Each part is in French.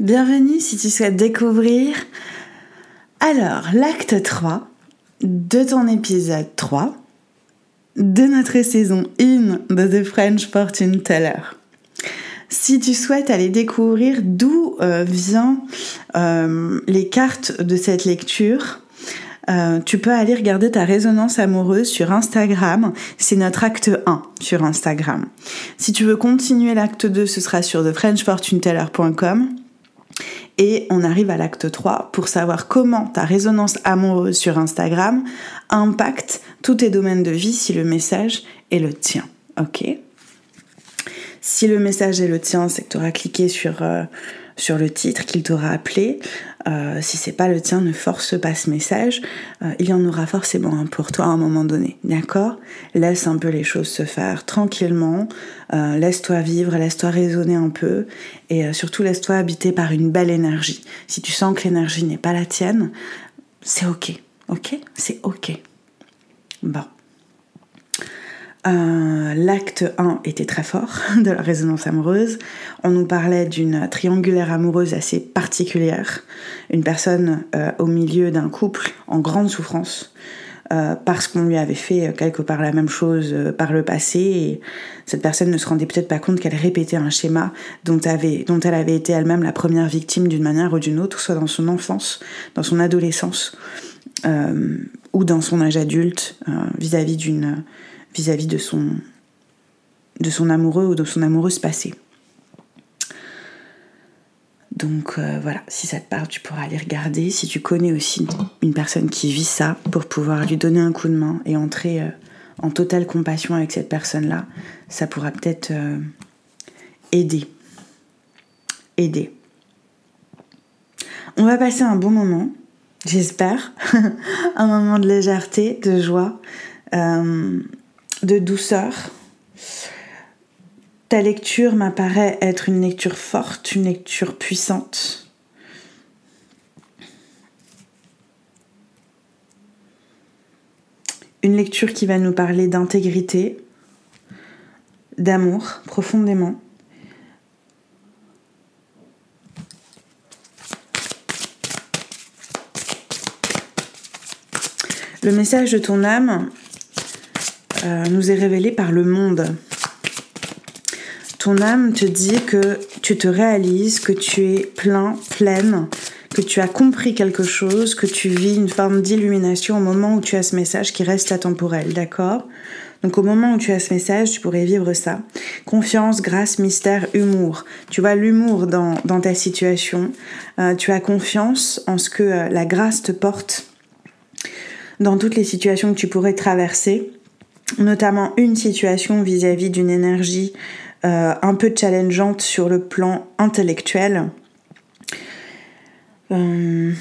Bienvenue si tu souhaites découvrir alors l'acte 3 de ton épisode 3 de notre saison 1 de The French Fortune Teller. Si tu souhaites aller découvrir d'où euh, viennent euh, les cartes de cette lecture, euh, tu peux aller regarder ta résonance amoureuse sur Instagram. C'est notre acte 1 sur Instagram. Si tu veux continuer l'acte 2, ce sera sur thefrenchfortuneteller.com. Et on arrive à l'acte 3 pour savoir comment ta résonance amoureuse sur Instagram impacte tous tes domaines de vie si le message est le tien. Ok? Si le message est le tien, c'est que tu auras cliqué sur, euh, sur le titre, qu'il t'aura appelé. Euh, si c'est pas le tien, ne force pas ce message. Euh, il y en aura forcément un pour toi à un moment donné, d'accord? Laisse un peu les choses se faire tranquillement. Euh, laisse-toi vivre, laisse-toi raisonner un peu, et surtout laisse-toi habiter par une belle énergie. Si tu sens que l'énergie n'est pas la tienne, c'est ok, ok? C'est ok. Bon. Euh, l'acte 1 était très fort de la résonance amoureuse. On nous parlait d'une triangulaire amoureuse assez particulière, une personne euh, au milieu d'un couple en grande souffrance. Euh, parce qu'on lui avait fait quelque part la même chose par le passé et cette personne ne se rendait peut-être pas compte qu'elle répétait un schéma dont, dont elle avait été elle-même la première victime d'une manière ou d'une autre, soit dans son enfance, dans son adolescence ou dans son âge adulte vis-à-vis d'une vis-à-vis de son, de son amoureux ou de son amoureuse passée. Donc euh, voilà, si ça te parle, tu pourras aller regarder. Si tu connais aussi une personne qui vit ça, pour pouvoir lui donner un coup de main et entrer euh, en totale compassion avec cette personne-là, ça pourra peut-être euh, aider. Aider. On va passer un bon moment, j'espère. un moment de légèreté, de joie de douceur. Ta lecture m'apparaît être une lecture forte, une lecture puissante. Une lecture qui va nous parler d'intégrité, d'amour profondément. Le message de ton âme euh, nous est révélé par le monde. Ton âme te dit que tu te réalises, que tu es plein, pleine, que tu as compris quelque chose, que tu vis une forme d'illumination au moment où tu as ce message qui reste atemporel, d'accord? Donc au moment où tu as ce message, tu pourrais vivre ça. Confiance, grâce, mystère, humour. Tu vois l'humour dans, ta situation. Euh, tu as confiance en ce que euh, la grâce te porte dans toutes les situations que tu pourrais traverser notamment une situation vis-à-vis d'une énergie euh, un peu challengeante sur le plan intellectuel, euh,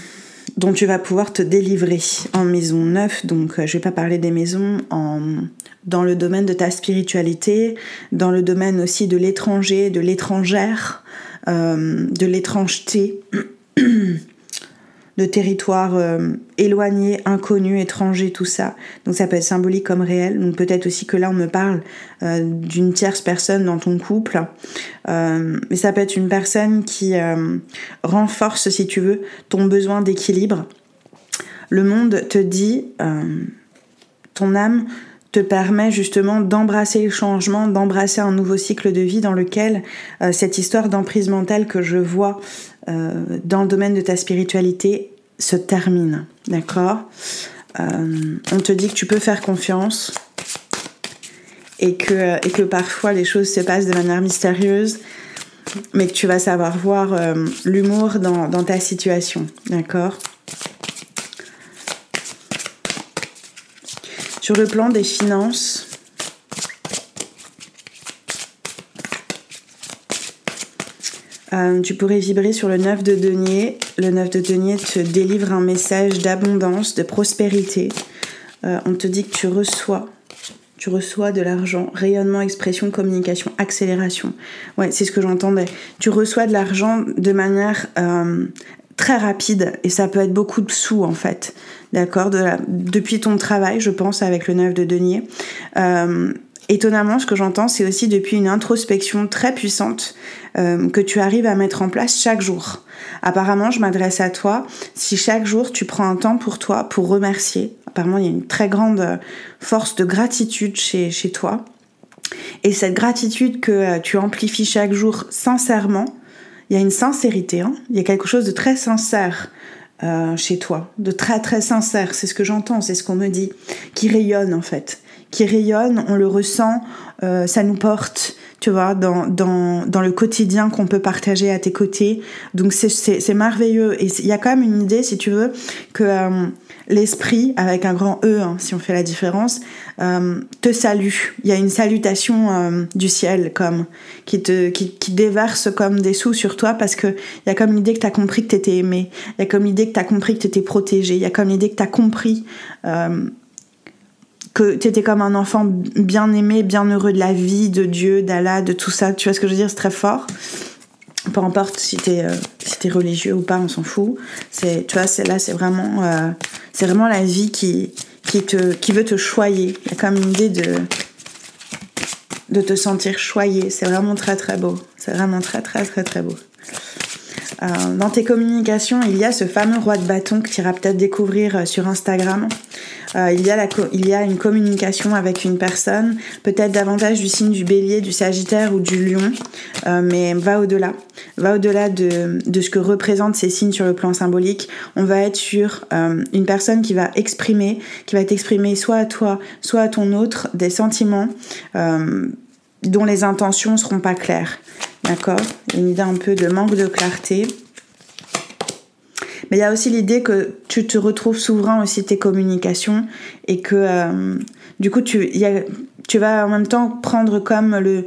dont tu vas pouvoir te délivrer en maison neuve. Donc, euh, je vais pas parler des maisons dans le domaine de ta spiritualité, dans le domaine aussi de l'étranger, de l'étrangère, de l'étrangeté. de territoires euh, éloignés, inconnus, étrangers, tout ça. Donc ça peut être symbolique comme réel. Donc peut-être aussi que là on me parle euh, d'une tierce personne dans ton couple. Euh, mais ça peut être une personne qui renforce, si tu veux, ton besoin d'équilibre. Le monde te dit, ton âme te permet justement d'embrasser le changement, d'embrasser un nouveau cycle de vie dans lequel cette histoire d'emprise mentale que je vois euh, dans le domaine de ta spiritualité se termine, d'accord euh, On te dit que tu peux faire confiance et que, parfois les choses se passent de manière mystérieuse, mais que tu vas savoir voir euh, l'humour dans, dans ta situation, d'accord Sur le plan des finances, Euh, tu pourrais vibrer sur le 9 de denier. Le 9 de denier te délivre un message d'abondance, de prospérité. Euh, on te dit que tu reçois. Tu reçois de l'argent, rayonnement, expression, communication, accélération. Ouais, c'est ce que j'entendais. Tu reçois de l'argent de manière euh, très rapide et ça peut être beaucoup de sous en fait. D'accord? Depuis ton travail, je pense, avec le 9 de denier étonnamment, ce que j'entends, c'est aussi depuis une introspection très puissante euh, que tu arrives à mettre en place chaque jour. Apparemment, je m'adresse à toi si chaque jour tu prends un temps pour toi, pour remercier. Apparemment, il y a une très grande euh, force de gratitude chez, chez toi. Et cette gratitude que euh, tu amplifies chaque jour sincèrement, il y a une sincérité, hein. il y a quelque chose de très sincère chez toi, de très très sincère, c'est ce que j'entends, c'est ce qu'on me dit, qui rayonne en fait qui rayonne, on le ressent, euh, ça nous porte, tu vois, dans, dans, dans le quotidien qu'on peut partager à tes côtés. Donc c'est merveilleux. Et il y a quand même une idée, si tu veux, que euh, l'esprit, avec un grand E, hein, si on fait la différence, euh, te salue. Il y a une salutation du ciel, comme, qui te qui, qui, déverse comme des sous sur toi parce que il y a comme l'idée que tu as compris que tu étais aimé. Il y a comme l'idée que tu as compris que tu étais protégé. Il y a comme l'idée que tu as compris que tu étais comme un enfant bien aimé, bien heureux de la vie, de Dieu, d'Allah, de tout ça. Tu vois ce que je veux dire? C'est très fort. Peu importe si t'es euh, religieux ou pas, on s'en fout. C'est tu vois, là, c'est vraiment euh, vraiment la vie qui qui te qui veut te choyer. Il y a comme une idée de de te sentir choyé. C'est vraiment très très beau. C'est vraiment très très très très beau. Euh, dans tes communications, il y a ce fameux roi de bâton que tu iras peut-être découvrir sur Instagram. Euh, il, y a une communication avec une personne, peut-être davantage du signe du bélier, du sagittaire ou du lion, euh, mais va au-delà. Va au-delà de, de, ce que représentent ces signes sur le plan symbolique. On va être sur euh, une personne qui va exprimer, qui va t'exprimer soit à toi, soit à ton autre, des sentiments dont les intentions seront pas claires. D'accord? Une idée un peu de manque de clarté. Mais il y a aussi l'idée que tu te retrouves souverain aussi tes communications et que euh, du coup tu, vas en même temps prendre comme le,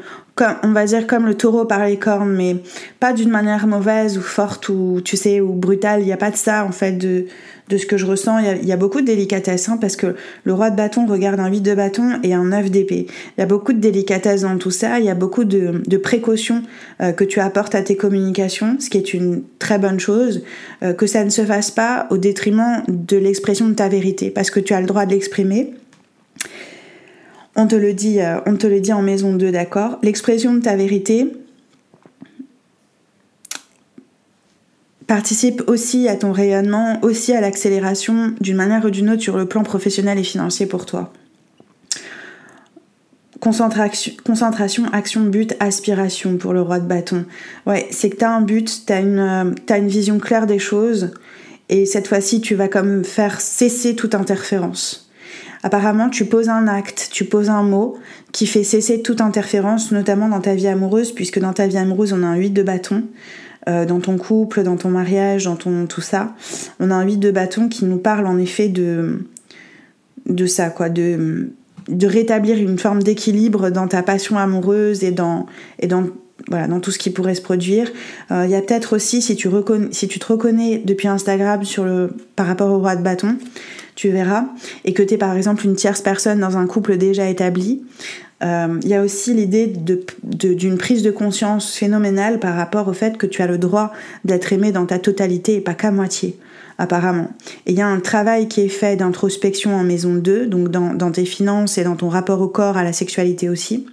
on va dire comme le taureau par les cornes, mais pas d'une manière mauvaise ou forte ou tu sais ou brutale. Il n'y a pas de ça en fait de de ce que je ressens. Il y a, beaucoup de délicatesse hein, parce que le roi de bâton regarde un 8 de bâton et un 9 d'épée. Il y a beaucoup de délicatesse dans tout ça. Il y a beaucoup de, précautions euh, que tu apportes à tes communications, ce qui est une très bonne chose. Euh, que ça ne se fasse pas au détriment de l'expression de ta vérité parce que tu as le droit de l'exprimer. On te le dit, euh, on te le dit en maison 2, d'accord? L'expression de ta vérité, participe aussi à ton rayonnement, aussi à l'accélération d'une manière ou d'une autre sur le plan professionnel et financier pour toi. Concentration, action, but, aspiration pour le roi de bâton. Ouais, c'est que tu as un but, tu as une vision claire des choses, et cette fois-ci, tu vas comme faire cesser toute interférence. Apparemment, tu poses un acte, tu poses un mot qui fait cesser toute interférence, notamment dans ta vie amoureuse, puisque dans ta vie amoureuse, on a un 8 de bâton. Euh, dans ton couple, dans ton mariage, dans ton tout ça. On a un 8 de bâton qui nous parle en effet de, de ça, quoi, de, de rétablir une forme d'équilibre dans ta passion amoureuse et dans, et dans, voilà, dans tout ce qui pourrait se produire. Euh, il y a peut-être aussi, si tu, si tu te reconnais depuis Instagram sur le, par rapport au roi de bâton, tu verras, et que tu es par exemple une tierce personne dans un couple déjà établi, il euh, y a aussi l'idée d'une prise de conscience phénoménale par rapport au fait que tu as le droit d'être aimé dans ta totalité et pas qu'à moitié, apparemment. Et il y a un travail qui est fait d'introspection en maison 2, donc dans, dans tes finances et dans ton rapport au corps, à la sexualité aussi,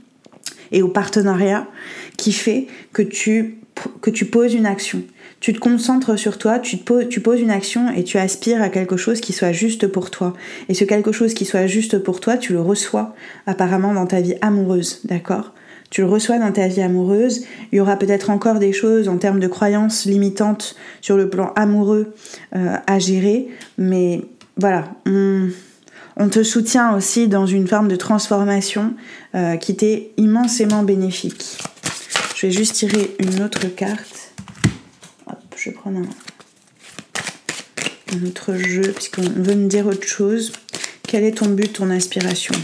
et au partenariat, qui fait que tu, que tu poses une action tu te concentres sur toi, tu, poses, une action et tu aspires à quelque chose qui soit juste pour toi. Et ce quelque chose qui soit juste pour toi, tu le reçois apparemment dans ta vie amoureuse, d'accord? Tu le reçois dans ta vie amoureuse. Il y aura peut-être encore des choses en termes de croyances limitantes sur le plan amoureux euh, à gérer, mais voilà, on, te soutient aussi dans une forme de transformation euh, qui t'est immensément bénéfique. Je vais juste tirer une autre carte je vais prendre un, autre jeu, puisqu'on veut me dire autre chose. Quel est ton but, ton aspiration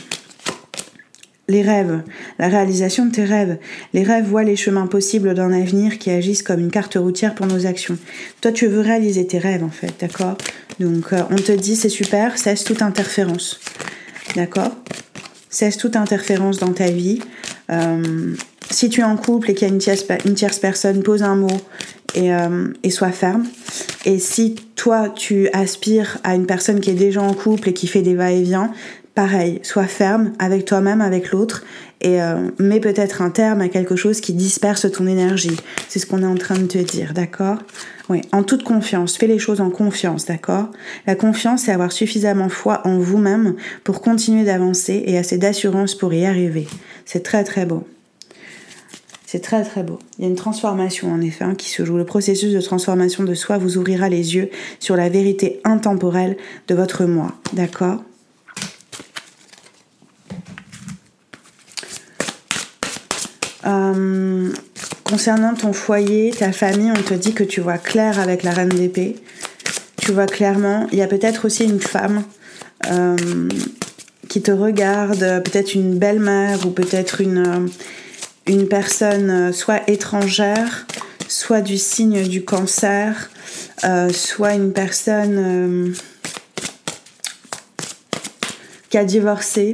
les rêves, la réalisation de tes rêves. Les rêves voient les chemins possibles d'un avenir qui agissent comme une carte routière pour nos actions. Toi, tu veux réaliser tes rêves, en fait, d'accord? Donc, euh, on te dit, c'est super, cesse toute interférence. D'accord? Cesse toute interférence dans ta vie. Euh, si tu es en couple et qu'il y a une tierce, une tierce personne, pose un mot et, euh, et sois ferme. Et si toi, tu aspires à une personne qui est déjà en couple et qui fait des va-et-vient, pareil, sois ferme avec toi-même, avec l'autre, et euh, mets peut-être un terme à quelque chose qui disperse ton énergie. C'est ce qu'on est en train de te dire, d'accord? Oui, en toute confiance, fais les choses en confiance, d'accord? La confiance, c'est avoir suffisamment foi en vous-même pour continuer d'avancer et assez d'assurance pour y arriver. C'est très très beau. C'est très très beau. Il y a une transformation en effet hein, qui se joue. Le processus de transformation de soi vous ouvrira les yeux sur la vérité intemporelle de votre moi. D'accord? Euh, Concernant ton foyer, ta famille, on te dit que tu vois clair avec la reine d'épée. Tu vois clairement. Il y a peut-être aussi une femme euh, qui te regarde, peut-être une belle-mère ou peut-être une euh, une personne euh, soit étrangère, soit du signe du cancer, euh, soit une personne euh, qui a divorcé.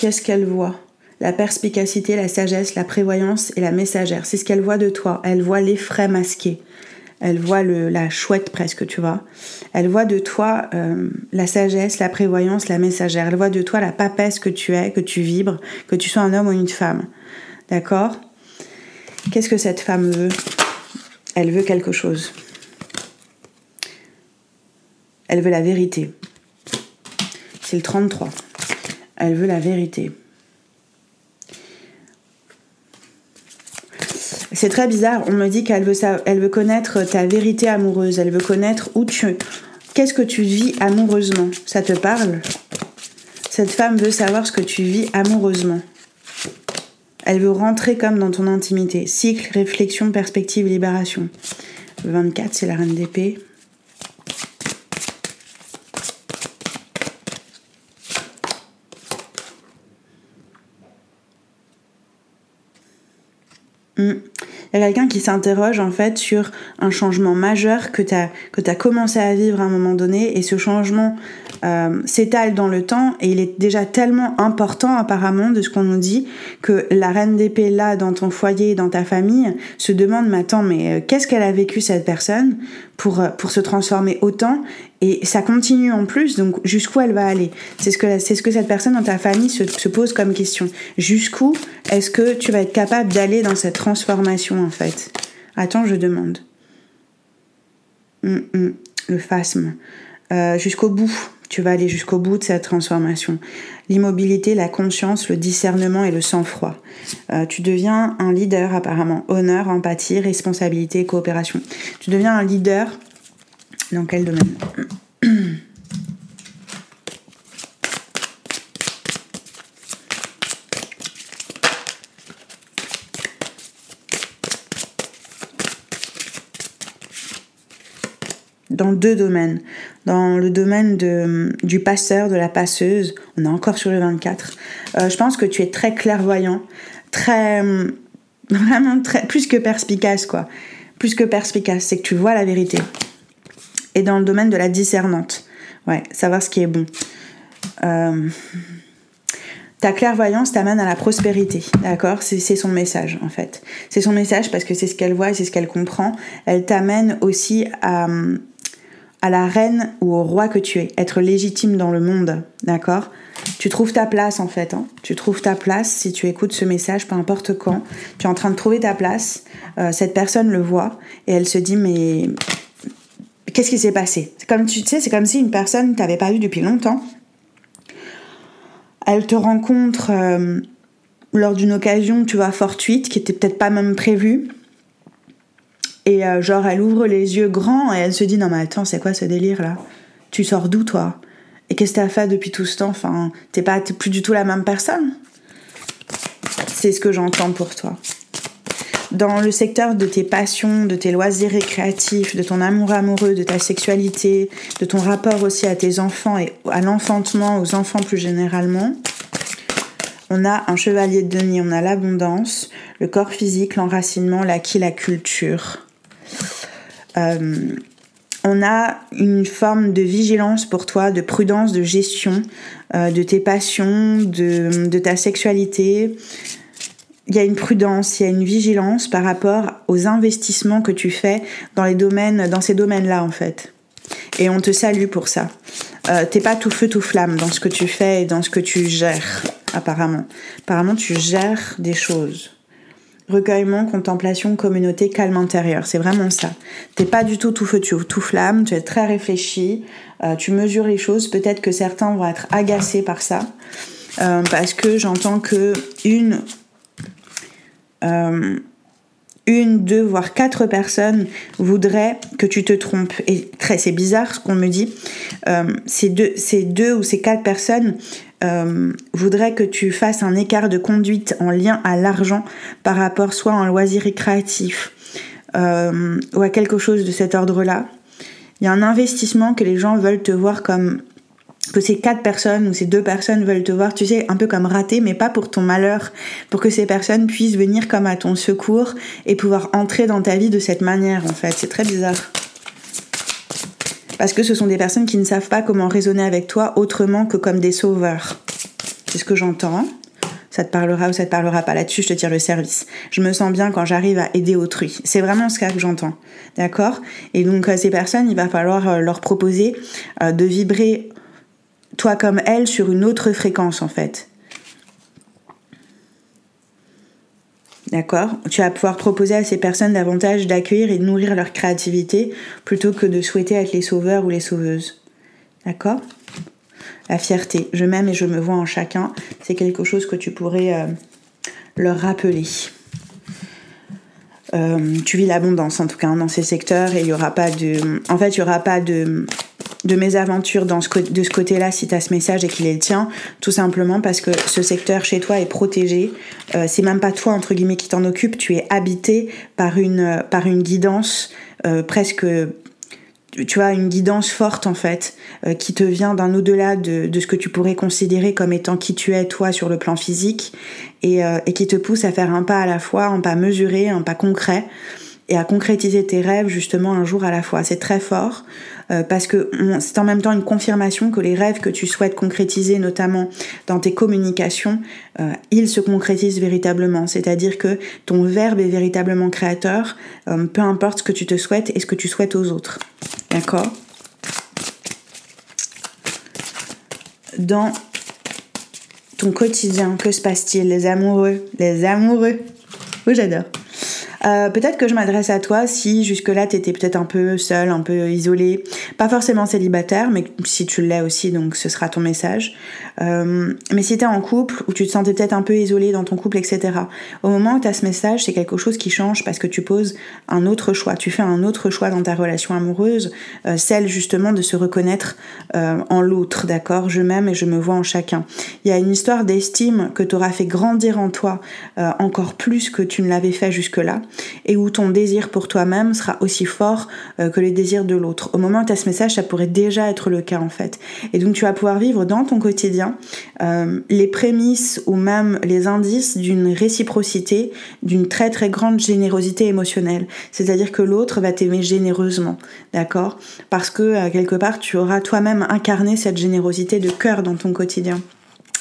Qu'est-ce qu'elle voit? La perspicacité, la sagesse, la prévoyance et la messagère. C'est ce qu'elle voit de toi. Elle voit les frais masqués elle voit la chouette presque, tu vois. Elle voit de toi euh, la sagesse, la prévoyance, la messagère. Elle voit de toi la papesse que tu es, que tu vibres, que tu sois un homme ou une femme. D'accord? Qu'est-ce que cette femme veut? Elle veut quelque chose. Elle veut la vérité. C'est le 33. Elle veut la vérité. C'est très bizarre. On me dit qu'elle veut, connaître ta vérité amoureuse. Elle veut connaître où tu. Qu'est-ce que tu vis amoureusement Ça te parle? Cette femme veut savoir ce que tu vis amoureusement. Elle veut rentrer comme dans ton intimité. Cycle, réflexion, perspective, libération. 24, c'est la reine d'épée. Il y a quelqu'un qui s'interroge en fait sur un changement majeur que tu as, que commencé à vivre à un moment donné. Et ce changement euh, s'étale dans le temps et il est déjà tellement important apparemment de ce qu'on nous dit que la reine d'épée là dans ton foyer, dans ta famille, se demande mais mais euh, qu'est-ce qu'elle a vécu cette personne pour, euh, pour se transformer autant et ça continue en plus, donc jusqu'où elle va aller? C'est ce, que, ce que cette personne dans ta famille se, se pose comme question. Jusqu'où est-ce que tu vas être capable d'aller dans cette transformation en fait? Attends, je demande. Hum, hum, le phasme. Euh, jusqu'au bout. Tu vas aller jusqu'au bout de cette transformation. L'immobilité, la conscience, le discernement et le sang-froid. Euh, tu deviens un leader apparemment. Honneur, empathie, responsabilité, coopération. Tu deviens un leader dans quel domaine dans deux domaines. Dans le domaine de, du passeur, de la passeuse, on est encore sur le 24. Euh, je pense que tu es très clairvoyant, très. vraiment très. plus que perspicace, quoi. Plus que perspicace, c'est que tu vois la vérité et dans le domaine de la discernante. Ouais, savoir ce qui est bon. Euh, ta clairvoyance t'amène à la prospérité, d'accord? C'est son message en fait. C'est son message parce que c'est ce qu'elle voit et c'est ce qu'elle comprend. Elle t'amène aussi à, à la reine ou au roi que tu es, être légitime dans le monde, d'accord? Tu trouves ta place en fait. Hein tu trouves ta place si tu écoutes ce message, peu importe quand. Tu es en train de trouver ta place. Euh, cette personne le voit et elle se dit mais qu'est-ce qui s'est passé? C'est comme tu sais, c'est comme si une personne t'avait pas vu depuis longtemps. Elle te rencontre euh, lors d'une occasion, tu vois, fortuite, qui était peut-être pas même prévue. Et euh, genre, elle ouvre les yeux grands et elle se dit non mais attends, c'est quoi ce délire là? Tu sors d'où toi? Et qu'est-ce que t'as fait depuis tout ce temps? Enfin, t'es pas, plus du tout la même personne. C'est ce que j'entends pour toi dans le secteur de tes passions, de tes loisirs récréatifs, de ton amour amoureux, de ta sexualité, de ton rapport aussi à tes enfants et à l'enfantement, aux enfants plus généralement. On a un chevalier de denier, on a l'abondance, le corps physique, l'enracinement, l'acquis, la culture. Euh, on a une forme de vigilance pour toi, de prudence, de gestion euh, de tes passions, de, de ta sexualité, il y a une prudence, il y a une vigilance par rapport aux investissements que tu fais dans les domaines, dans ces domaines-là en fait. Et on te salue pour ça. euh, t'es pas tout feu tout flamme dans ce que tu fais et dans ce que tu gères, apparemment. Apparemment, tu gères des choses. Recueillement, contemplation, communauté, calme intérieur. C'est vraiment ça. T'es pas du tout tout feu tout flamme, tu es très réfléchi, euh, tu mesures les choses. Peut-être que certains vont être agacés par ça. Euh, parce que j'entends que une une, deux, voire quatre personnes voudraient que tu te trompes. Et très, c'est bizarre ce qu'on me dit. Euh, ces, deux, ou ces quatre personnes euh, voudraient que tu fasses un écart de conduite en lien à l'argent par rapport soit à un loisir récréatif euh, ou à quelque chose de cet ordre-là. Il y a un investissement que les gens veulent te voir comme que ces quatre personnes ou ces deux personnes veulent te voir, tu sais, un peu comme raté, mais pas pour ton malheur, pour que ces personnes puissent venir comme à ton secours et pouvoir entrer dans ta vie de cette manière, en fait. C'est très bizarre. Parce que ce sont des personnes qui ne savent pas comment raisonner avec toi autrement que comme des sauveurs. C'est ce que j'entends. Ça te parlera ou ça te parlera pas là-dessus, je te tire le service. Je me sens bien quand j'arrive à aider autrui. C'est vraiment ce que j'entends. D'accord? Et donc, euh, ces personnes, il va falloir euh, leur proposer euh, de vibrer toi comme elle sur une autre fréquence en fait. D'accord? Tu vas pouvoir proposer à ces personnes davantage d'accueillir et de nourrir leur créativité plutôt que de souhaiter être les sauveurs ou les sauveuses. D'accord? La fierté. Je m'aime et je me vois en chacun. C'est quelque chose que tu pourrais euh, leur rappeler. Euh, tu vis l'abondance en tout cas hein, dans ces secteurs et il n'y aura pas de. En fait, il n'y aura pas de de mes aventures dans ce, de ce côté-là si tu as ce message et qu'il est le tien, tout simplement parce que ce secteur chez toi est protégé. Euh, c'est même pas toi, entre guillemets, qui t'en occupe, tu es habité par une, par une guidance euh, presque tu vois, une guidance forte en fait, euh, qui te vient d'un au-delà de, de, ce que tu pourrais considérer comme étant qui tu es toi sur le plan physique, et, et qui te pousse à faire un pas à la fois, un pas mesuré, un pas concret, et à concrétiser tes rêves justement un jour à la fois. C'est très fort. Euh, parce que c'est en même temps une confirmation que les rêves que tu souhaites concrétiser, notamment dans tes communications, euh, ils se concrétisent véritablement. C'est-à-dire que ton verbe est véritablement créateur, euh, peu importe ce que tu te souhaites et ce que tu souhaites aux autres. D'accord? Dans ton quotidien, que se passe-t-il? Les amoureux, les amoureux. Oui, j'adore. Euh, peut-être que je m'adresse à toi si jusque-là tu étais peut-être un peu seul, un peu isolé, pas forcément célibataire, mais si tu l'es aussi, donc ce sera ton message. Euh, mais si tu es en couple ou tu te sentais peut-être un peu isolé dans ton couple, etc. Au moment où tu as ce message, c'est quelque chose qui change parce que tu poses un autre choix, tu fais un autre choix dans ta relation amoureuse, euh, celle justement de se reconnaître en l'autre, d'accord? Je m'aime et je me vois en chacun. Il y a une histoire d'estime que tu auras fait grandir en toi encore plus que tu ne l'avais fait jusque-là et où ton désir pour toi-même sera aussi fort euh, que le désir de l'autre. Au moment où tu as ce message, ça pourrait déjà être le cas en fait. Et donc tu vas pouvoir vivre dans ton quotidien euh, les prémices ou même les indices d'une réciprocité, d'une très très grande générosité émotionnelle. C'est-à-dire que l'autre va t'aimer généreusement, d'accord? Parce que euh, quelque part tu auras toi-même incarné cette générosité de cœur dans ton quotidien.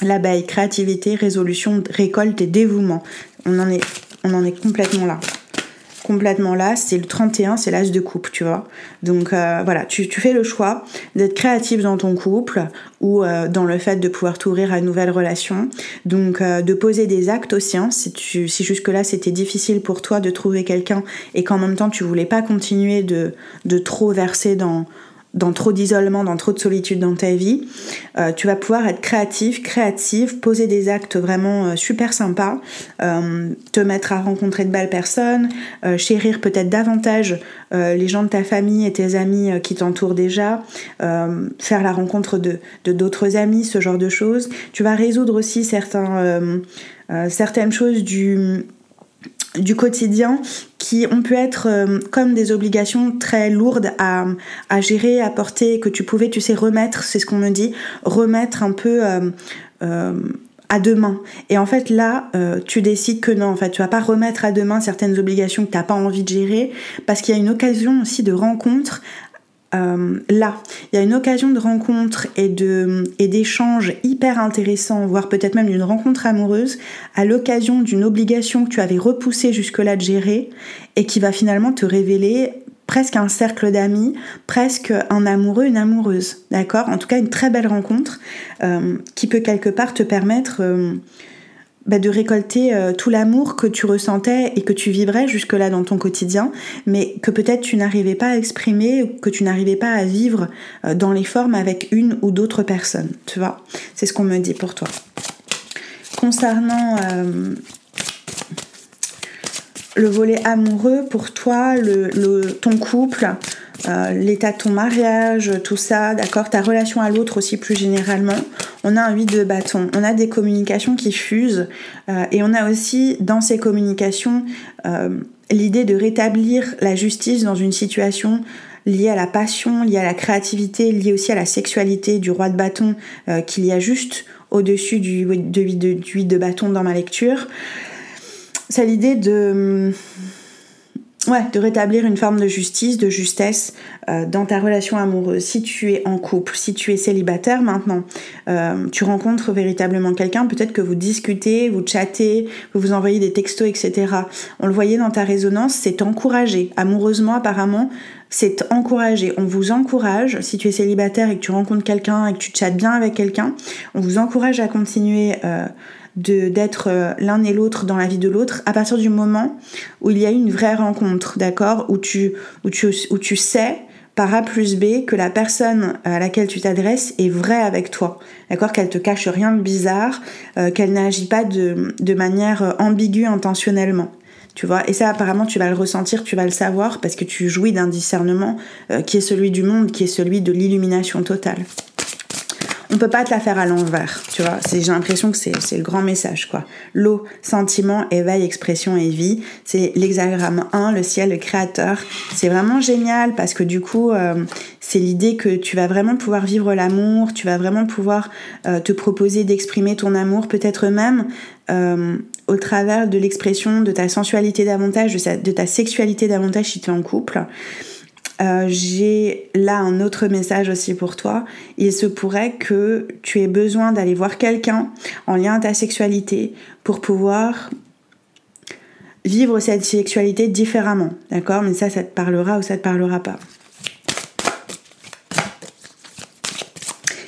L'abeille, créativité, résolution, récolte et dévouement. On en est, on en est complètement là complètement là, c'est le 31, c'est l'as de coupe, tu vois. Donc euh, voilà, tu, fais le choix d'être créatif dans ton couple ou euh, dans le fait de pouvoir t'ouvrir à une nouvelle relation. Donc euh, de poser des actes aussi, hein, si, si jusque-là c'était difficile pour toi de trouver quelqu'un et qu'en même temps tu voulais pas continuer de, de trop verser dans dans trop d'isolement, dans trop de solitude dans ta vie, euh, tu vas pouvoir être créatif, créative, poser des actes vraiment euh, super sympas, euh, te mettre à rencontrer de belles personnes, chérir peut-être davantage les gens de ta famille et tes amis qui t'entourent déjà, faire la rencontre de d'autres amis, ce genre de choses. Tu vas résoudre aussi certaines choses du du quotidien qui ont pu être euh, comme des obligations très lourdes à, à, gérer, à porter, que tu pouvais, tu sais, remettre, c'est ce qu'on me dit, remettre un peu euh, euh, à demain. Et en fait, là, tu décides que non, en fait, tu vas pas remettre à demain certaines obligations que tu n'as pas envie de gérer, parce qu'il y a une occasion aussi de rencontre euh, là, il y a une occasion de rencontre et de et d'échanges hyper intéressants, voire peut-être même d'une rencontre amoureuse, à l'occasion d'une obligation que tu avais repoussée jusque-là de gérer et qui va finalement te révéler presque un cercle d'amis, presque un amoureux, une amoureuse, d'accord? En tout cas, une très belle rencontre euh, qui peut quelque part te permettre euh, bah, de récolter euh, tout l'amour que tu ressentais et que tu vibrais jusque-là dans ton quotidien, mais que peut-être tu n'arrivais pas à exprimer, que tu n'arrivais pas à vivre dans les formes avec une ou d'autres personnes, tu vois C'est ce qu'on me dit pour toi. Concernant le volet amoureux pour toi, le, ton couple, euh, l'état de ton mariage, tout ça, d'accord, ta relation à l'autre aussi plus généralement. On a un 8 de bâton, on a des communications qui fusent euh, et on a aussi dans ces communications euh, l'idée de rétablir la justice dans une situation liée à la passion, liée à la créativité, liée aussi à la sexualité du roi de bâton qu'il y a juste au-dessus du, 8 de bâton dans ma lecture c'est l'idée de, ouais, de rétablir une forme de justice, de justesse euh, dans ta relation amoureuse. Si tu es en couple, si tu es célibataire maintenant, euh, tu rencontres véritablement quelqu'un, peut-être que vous discutez, vous chattez, vous vous envoyez des textos, etc. On le voyait dans ta résonance, c'est encouragé. Amoureusement, apparemment, c'est encouragé. On vous encourage, si tu es célibataire et que tu rencontres quelqu'un et que tu chattes bien avec quelqu'un, on vous encourage à continuer. Euh, d'être euh, l'un et l'autre dans la vie de l'autre à partir du moment où il y a une vraie rencontre, d'accord? Où tu, où, tu, où tu sais par A plus B que la personne à laquelle tu t'adresses est vraie avec toi, d'accord? Qu'elle te cache rien de bizarre, euh, qu'elle n'agit pas de, de manière euh, ambiguë intentionnellement. Tu vois, et ça apparemment tu vas le ressentir, tu vas le savoir parce que tu jouis d'un discernement qui est celui du monde, qui est celui de l'illumination totale on peut pas te la faire à l'envers, tu vois. J'ai l'impression que c'est le grand message, quoi. L'eau, sentiment, éveil, expression et vie. C'est l'hexagramme 1, le ciel, le créateur. C'est vraiment génial parce que du coup, euh, c'est l'idée que tu vas vraiment pouvoir vivre l'amour, tu vas vraiment pouvoir euh, te proposer d'exprimer ton amour, peut-être même euh, au travers de l'expression de ta sensualité davantage, de, de ta sexualité davantage si tu es en couple. Euh, j'ai là un autre message aussi pour toi. Il se pourrait que tu aies besoin d'aller voir quelqu'un en lien à ta sexualité pour pouvoir vivre cette sexualité différemment. D'accord? Mais ça, ça te parlera ou ça te parlera pas.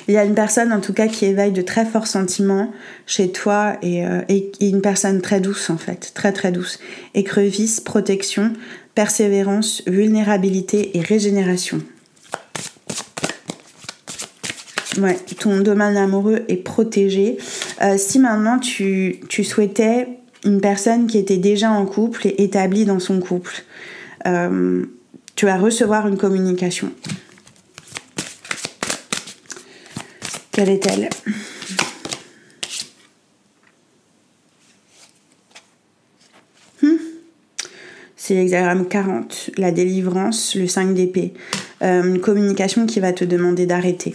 Il y a une personne en tout cas qui éveille de très forts sentiments chez toi et, euh, et une personne très douce en fait, très très douce. Écrevisse, protection, persévérance, vulnérabilité et régénération. Ouais, ton domaine amoureux est protégé. Euh, si maintenant tu, souhaitais une personne qui était déjà en couple et établie dans son couple, euh, tu vas recevoir une communication. Quelle est-elle? C'est l'hexagramme 40, la délivrance, le 5 d'épée. Euh, une communication qui va te demander d'arrêter.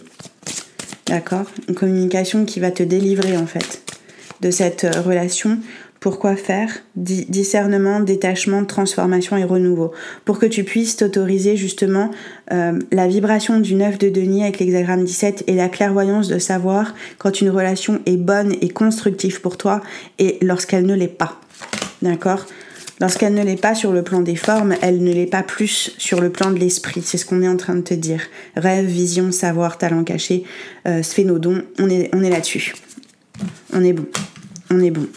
D'accord? Une communication qui va te délivrer en fait de cette euh, relation. Pourquoi faire? Discernement, détachement, transformation et renouveau. Pour que tu puisses t'autoriser justement euh, la vibration du 9 de Denis avec l'hexagramme 17 et la clairvoyance de savoir quand une relation est bonne et constructive pour toi et lorsqu'elle ne l'est pas. D'accord? Lorsqu'elle ne l'est pas sur le plan des formes, elle ne l'est pas plus sur le plan de l'esprit. C'est ce qu'on est en train de te dire. Rêve, vision, savoir, talent caché, euh, sphénodon, on est, là-dessus. On est bon. On est bon.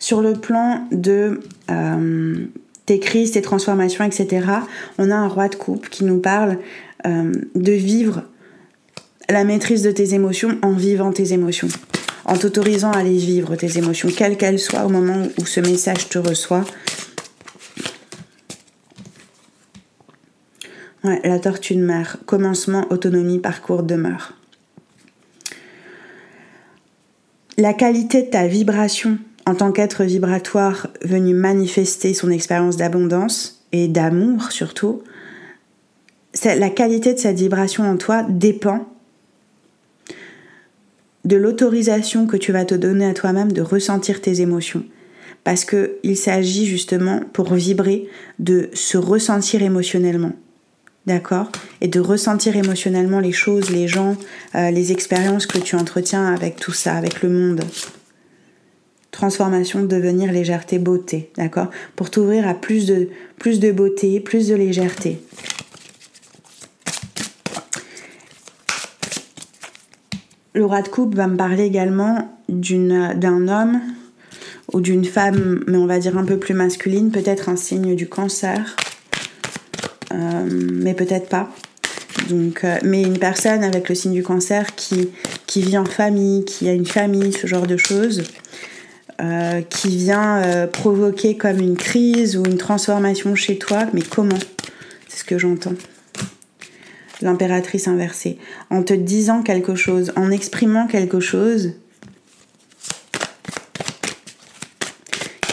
Sur le plan de euh, tes crises, tes transformations, etc., on a un roi de coupe qui nous parle euh, de vivre la maîtrise de tes émotions en vivant tes émotions en t'autorisant à aller vivre tes émotions, quelles qu'elles soient au moment où ce message te reçoit. Ouais, la tortue de mer, commencement, autonomie, parcours, demeure. La qualité de ta vibration en tant qu'être vibratoire venu manifester son expérience d'abondance et d'amour surtout, la qualité de cette vibration en toi dépend de l'autorisation que tu vas te donner à toi-même de ressentir tes émotions. Parce qu'il s'agit justement pour vibrer de se ressentir émotionnellement. D'accord? Et de ressentir émotionnellement les choses, les gens, euh, les expériences que tu entretiens avec tout ça, avec le monde. transformation, devenir légèreté, beauté, d'accord? Pour t'ouvrir à plus de, plus de beauté, plus de légèreté. Le roi de coupe va me parler également d'un homme ou d'une femme, mais on va dire un peu plus masculine, peut-être un signe du cancer, euh, mais peut-être pas. Donc, euh, mais une personne avec le signe du cancer qui, vit en famille, qui a une famille, ce genre de choses, euh, qui vient provoquer comme une crise ou une transformation chez toi, mais comment? C'est ce que j'entends. L'impératrice inversée. En te disant quelque chose, en exprimant quelque chose,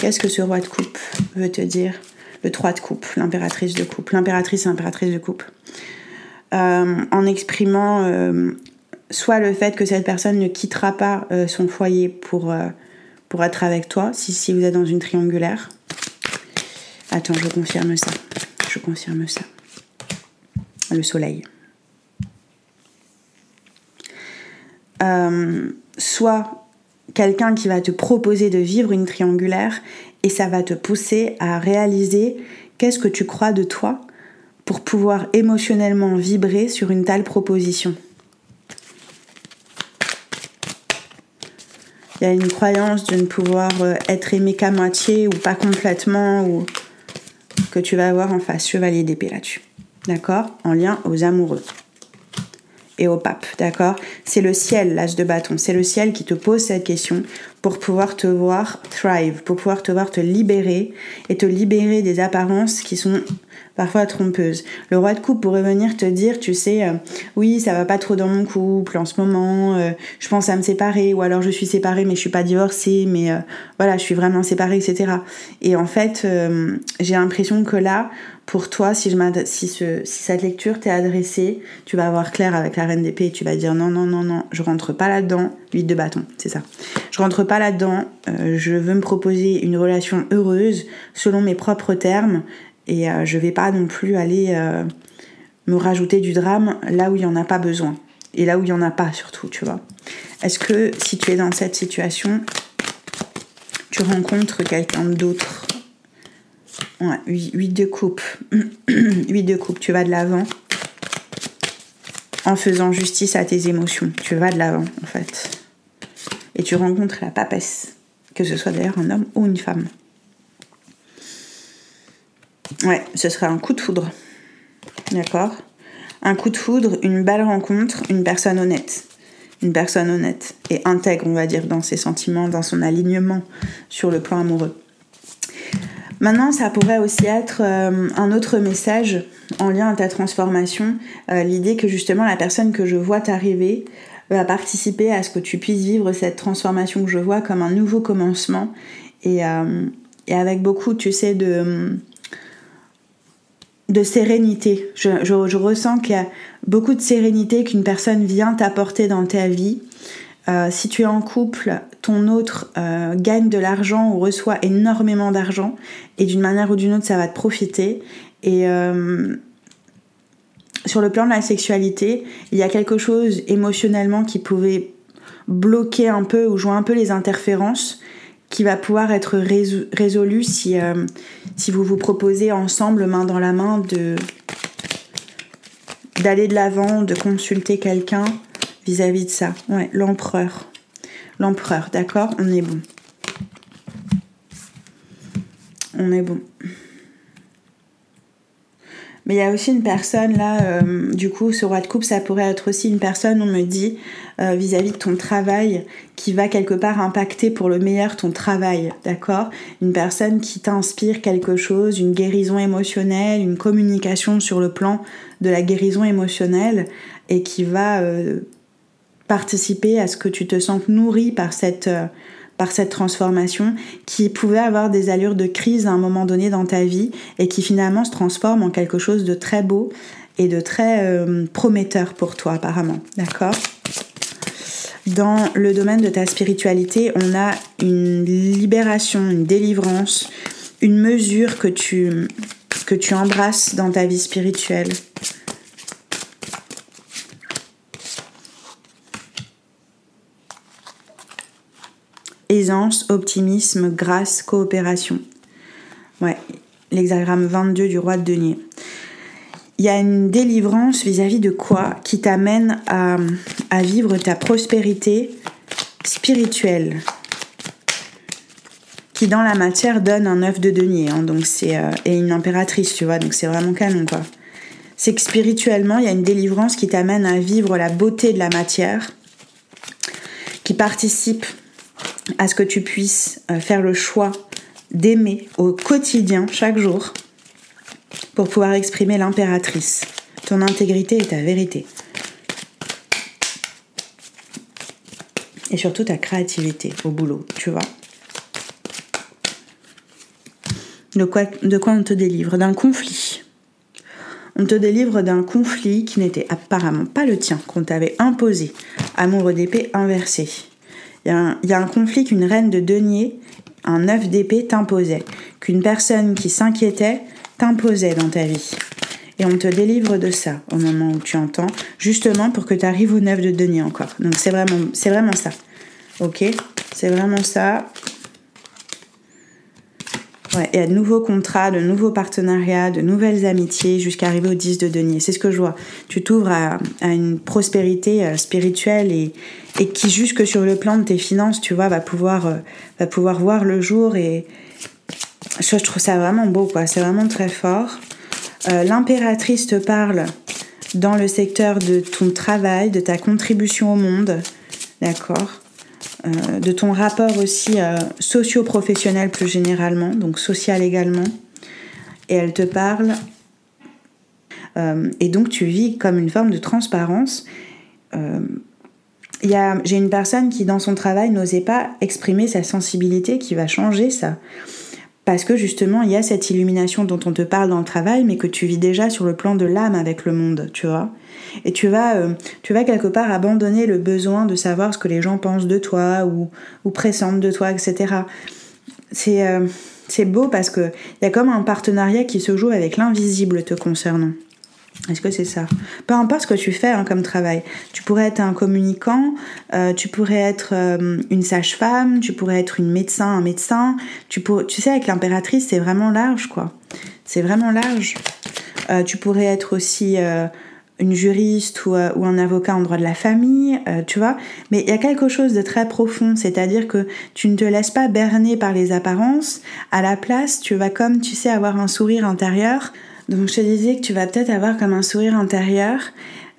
Qu'est-ce que ce roi de coupe veut te dire? Le 3 de coupe, l'impératrice de coupe. L'impératrice impératrice de coupe. Euh, en exprimant euh, soit le fait que cette personne ne quittera pas euh, son foyer pour, pour être avec toi, si, si vous êtes dans une triangulaire. Attends, je confirme ça. Je confirme ça. Le soleil. Soit quelqu'un qui va te proposer de vivre une triangulaire et ça va te pousser à réaliser qu'est-ce que tu crois de toi pour pouvoir émotionnellement vibrer sur une telle proposition. Il y a une croyance de ne pouvoir euh, être aimé qu'à moitié ou pas complètement ou que tu vas avoir en face chevalier d'épée là-dessus. D'accord? En lien aux amoureux et au pape, d'accord? C'est le ciel, l'âge de bâton, c'est le ciel qui te pose cette question pour pouvoir te voir thrive, pour pouvoir te voir te libérer et te libérer des apparences qui sont parfois trompeuses. Le roi de coupe pourrait venir te dire, tu sais, euh, oui, ça va pas trop dans mon couple en ce moment, euh, je pense à me séparer, ou alors je suis séparée mais je suis pas divorcée, mais euh, voilà, je suis vraiment séparée, etc. Et en fait, j'ai l'impression que là, pour toi, si, je si, ce, si cette lecture t'est adressée, tu vas avoir clair avec la reine d'épée et tu vas dire non, non, non, non, je rentre pas là-dedans, 8 de bâton, c'est ça. Je rentre pas là-dedans, je veux me proposer une relation heureuse selon mes propres termes et euh, je vais pas non plus aller euh, me rajouter du drame là où il y en a pas besoin et là où il y en a pas surtout, tu vois. Est-ce que si tu es dans cette situation, tu rencontres quelqu'un d'autre? Ouais, 8 de coupe. 8 de coupe, tu vas de l'avant. En faisant justice à tes émotions. Tu vas de l'avant, en fait. Et tu rencontres la papesse. Que ce soit d'ailleurs un homme ou une femme. Ouais, ce sera un coup de foudre. D'accord Un coup de foudre, une belle rencontre, une personne honnête. Une personne honnête et intègre, on va dire, dans ses sentiments, dans son alignement sur le plan amoureux. Maintenant, ça pourrait aussi être euh, un autre message en lien à ta transformation, euh, l'idée que justement la personne que je vois t'arriver va participer à ce que tu puisses vivre cette transformation que je vois comme un nouveau commencement et, euh, avec beaucoup, tu sais, de, de sérénité. je ressens qu'il y a beaucoup de sérénité qu'une personne vient t'apporter dans ta vie euh, si tu es en couple, ton autre euh, gagne de l'argent ou reçoit énormément d'argent et d'une manière ou d'une autre ça va te profiter. Et euh, sur le plan de la sexualité, il y a quelque chose émotionnellement qui pouvait bloquer un peu ou jouer un peu les interférences qui va pouvoir être résolu si, si vous vous proposez ensemble, main dans la main, d'aller de l'avant, de consulter quelqu'un vis-à-vis de ça. Ouais, l'empereur. L'empereur, d'accord? On est bon. On est bon. Mais il y a aussi une personne là, euh, du coup, ce roi de coupe, ça pourrait être aussi une personne, on me dit, euh, vis-à-vis de ton travail, qui va quelque part impacter pour le meilleur ton travail, d'accord? Une personne qui t'inspire quelque chose, une guérison émotionnelle, une communication sur le plan de la guérison émotionnelle, et qui va euh, participer à ce que tu te sentes nourri par cette, par cette transformation qui pouvait avoir des allures de crise à un moment donné dans ta vie et qui finalement se transforme en quelque chose de très beau et de très euh, prometteur pour toi apparemment. D'accord? Dans le domaine de ta spiritualité, on a une libération, une délivrance, une mesure que tu, que tu embrasses dans ta vie spirituelle. Aisance, optimisme, grâce, coopération. Ouais, l'hexagramme 22 du roi de denier. Il y a une délivrance vis-à-vis de quoi qui t'amène à, vivre ta prospérité spirituelle, qui dans la matière donne un œuf de denier, hein, donc euh, et une impératrice, tu vois, donc c'est vraiment canon quoi. C'est que spirituellement, il y a une délivrance qui t'amène à vivre la beauté de la matière, qui participe à ce que tu puisses euh, faire le choix d'aimer au quotidien, chaque jour, pour pouvoir exprimer l'impératrice, ton intégrité et ta vérité. Et surtout ta créativité au boulot, tu vois. De quoi, de quoi on te délivre? D'un conflit. On te délivre d'un conflit qui n'était apparemment pas le tien, qu'on t'avait imposé. Amoureux d'épée inversé. Il y, a un conflit qu'une reine de denier, un œuf d'épée t'imposait. Qu'une personne qui s'inquiétait t'imposait dans ta vie. Et on te délivre de ça au moment où tu entends, justement pour que tu arrives au neuf de denier encore. Donc c'est vraiment, c'est vraiment ça. Ok? C'est vraiment ça. Ouais, y a de nouveaux contrats, de nouveaux partenariats, de nouvelles amitiés jusqu'à arriver au 10 de denier. C'est ce que je vois. Tu t'ouvres à, une prospérité euh, spirituelle et, et qui, jusque sur le plan de tes finances, tu vois, va pouvoir, euh, va pouvoir voir le jour et, je, trouve ça vraiment beau, quoi. C'est vraiment très fort. Euh, l'impératrice te parle dans le secteur de ton travail, de ta contribution au monde, d'accord euh, De ton rapport aussi euh, socio-professionnel plus généralement, donc social également. Et elle te parle. et donc tu vis comme une forme de transparence. J'ai une personne qui dans son travail n'osait pas exprimer sa sensibilité qui va changer ça parce que justement, il y a cette illumination dont on te parle dans le travail, mais que tu vis déjà sur le plan de l'âme avec le monde, tu vois. Et tu vas, euh, tu vas quelque part abandonner le besoin de savoir ce que les gens pensent de toi ou, ou pressentent de toi, etc. C'est euh, c'est beau parce qu'il y a comme un partenariat qui se joue avec l'invisible te concernant. Est-ce que c'est ça Peu importe ce que tu fais hein, comme travail. Tu pourrais être un communicant, euh, tu pourrais être euh, une sage-femme, tu pourrais être une médecin, un médecin. Tu, tu sais, avec l'impératrice, c'est vraiment large, quoi. C'est vraiment large. Euh, tu pourrais être aussi une juriste ou, ou, un avocat en droit de la famille, tu vois. Mais il y a quelque chose de très profond, c'est-à-dire que tu ne te laisses pas berner par les apparences. À la place, tu vas comme, tu sais, avoir un sourire intérieur donc je te disais que tu vas peut-être avoir comme un sourire intérieur